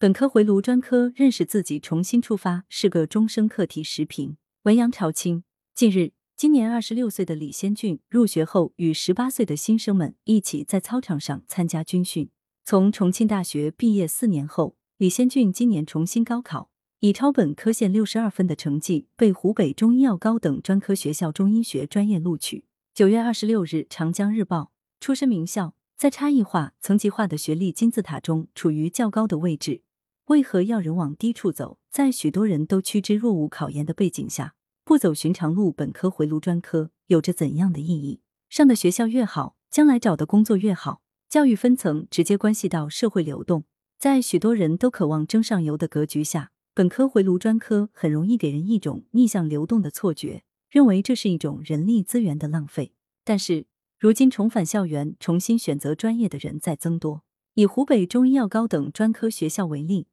本科回炉专科认识自己，重新出发是个终生课题。时评：文阳朝清。近日，今年二十六岁的李先俊入学后，与十八岁的新生们一起在操场上参加军训。从重庆大学毕业四年后，李先俊今年重新高考，以超本科线六十二分的成绩被湖北中医药高等专科学校中医学专业录取。九月二十六日，《长江日报》：出身名校，在差异化、层级化的学历金字塔中处于较高的位置。为何要人往低处走？在许多人都趋之若鹜考研的背景下，不走寻常路，本科回炉专科有着怎样的意义？上的学校越好，将来找的工作越好。教育分层直接关系到社会流动，在许多人都渴望争上游的格局下，本科回炉专科很容易给人一种逆向流动的错觉，认为这是一种人力资源的浪费。但是，如今重返校园、重新选择专业的人在增多。以湖北中医药高等专科学校为例。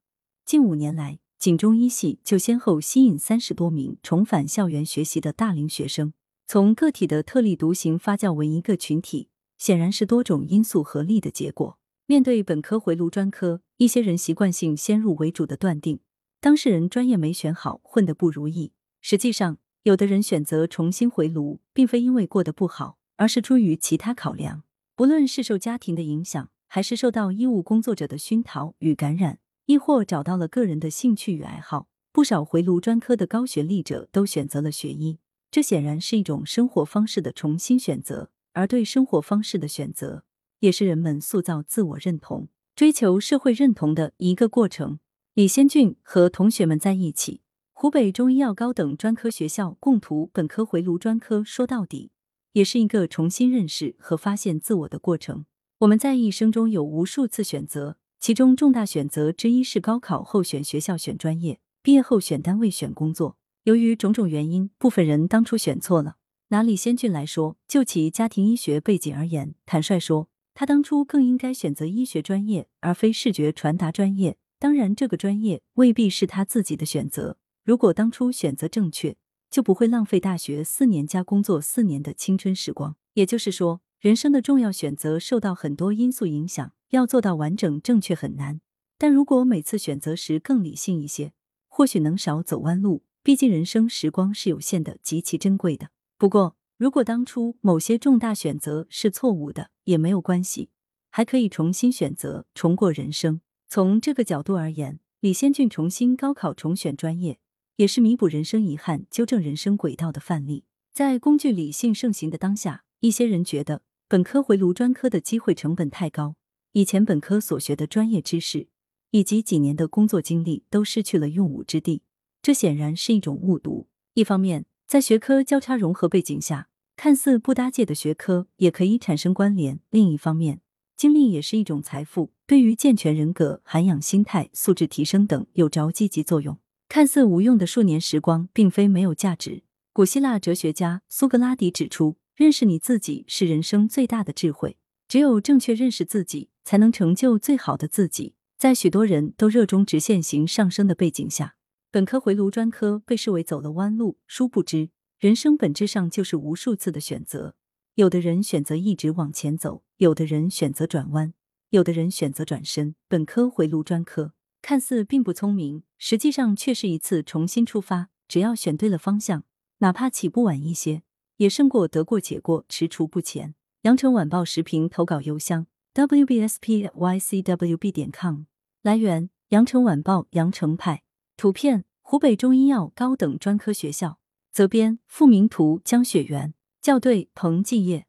近五年来，锦中医系就先后吸引三十多名重返校园学习的大龄学生。从个体的特立独行发酵为一个群体，显然是多种因素合力的结果。面对本科回炉专科，一些人习惯性先入为主的断定当事人专业没选好，混得不如意。实际上，有的人选择重新回炉，并非因为过得不好，而是出于其他考量。不论是受家庭的影响，还是受到医务工作者的熏陶与感染。亦或找到了个人的兴趣与爱好，不少回炉专科的高学历者都选择了学医，这显然是一种生活方式的重新选择。而对生活方式的选择，也是人们塑造自我认同、追求社会认同的一个过程。李先俊和同学们在一起，湖北中医药高等专科学校共图本科回炉专科，说到底，也是一个重新认识和发现自我的过程。我们在一生中有无数次选择。其中重大选择之一是高考后选学校、选专业，毕业后选单位、选工作。由于种种原因，部分人当初选错了。拿李先俊来说，就其家庭医学背景而言，坦率说，他当初更应该选择医学专业，而非视觉传达专业。当然，这个专业未必是他自己的选择。如果当初选择正确，就不会浪费大学四年加工作四年的青春时光。也就是说，人生的重要选择受到很多因素影响。要做到完整正确很难，但如果每次选择时更理性一些，或许能少走弯路。毕竟人生时光是有限的，极其珍贵的。不过，如果当初某些重大选择是错误的，也没有关系，还可以重新选择，重过人生。从这个角度而言，李先俊重新高考重选专业，也是弥补人生遗憾、纠正人生轨道的范例。在工具理性盛行的当下，一些人觉得本科回炉专科的机会成本太高。以前本科所学的专业知识，以及几年的工作经历都失去了用武之地，这显然是一种误读。一方面，在学科交叉融合背景下，看似不搭界的学科也可以产生关联；另一方面，经历也是一种财富，对于健全人格、涵养心态、素质提升等有着积极作用。看似无用的数年时光，并非没有价值。古希腊哲学家苏格拉底指出，认识你自己是人生最大的智慧。只有正确认识自己，才能成就最好的自己。在许多人都热衷直线型上升的背景下，本科回炉专科被视为走了弯路。殊不知，人生本质上就是无数次的选择。有的人选择一直往前走，有的人选择转弯，有的人选择转身。本科回炉专科看似并不聪明，实际上却是一次重新出发。只要选对了方向，哪怕起步晚一些，也胜过得过且过、踟蹰不前。羊城晚报时评投稿邮箱：wbspycwb 点 com。来源：羊城晚报羊城派。图片：湖北中医药高等专科学校。责编：付明图，江雪媛。校对：彭继业。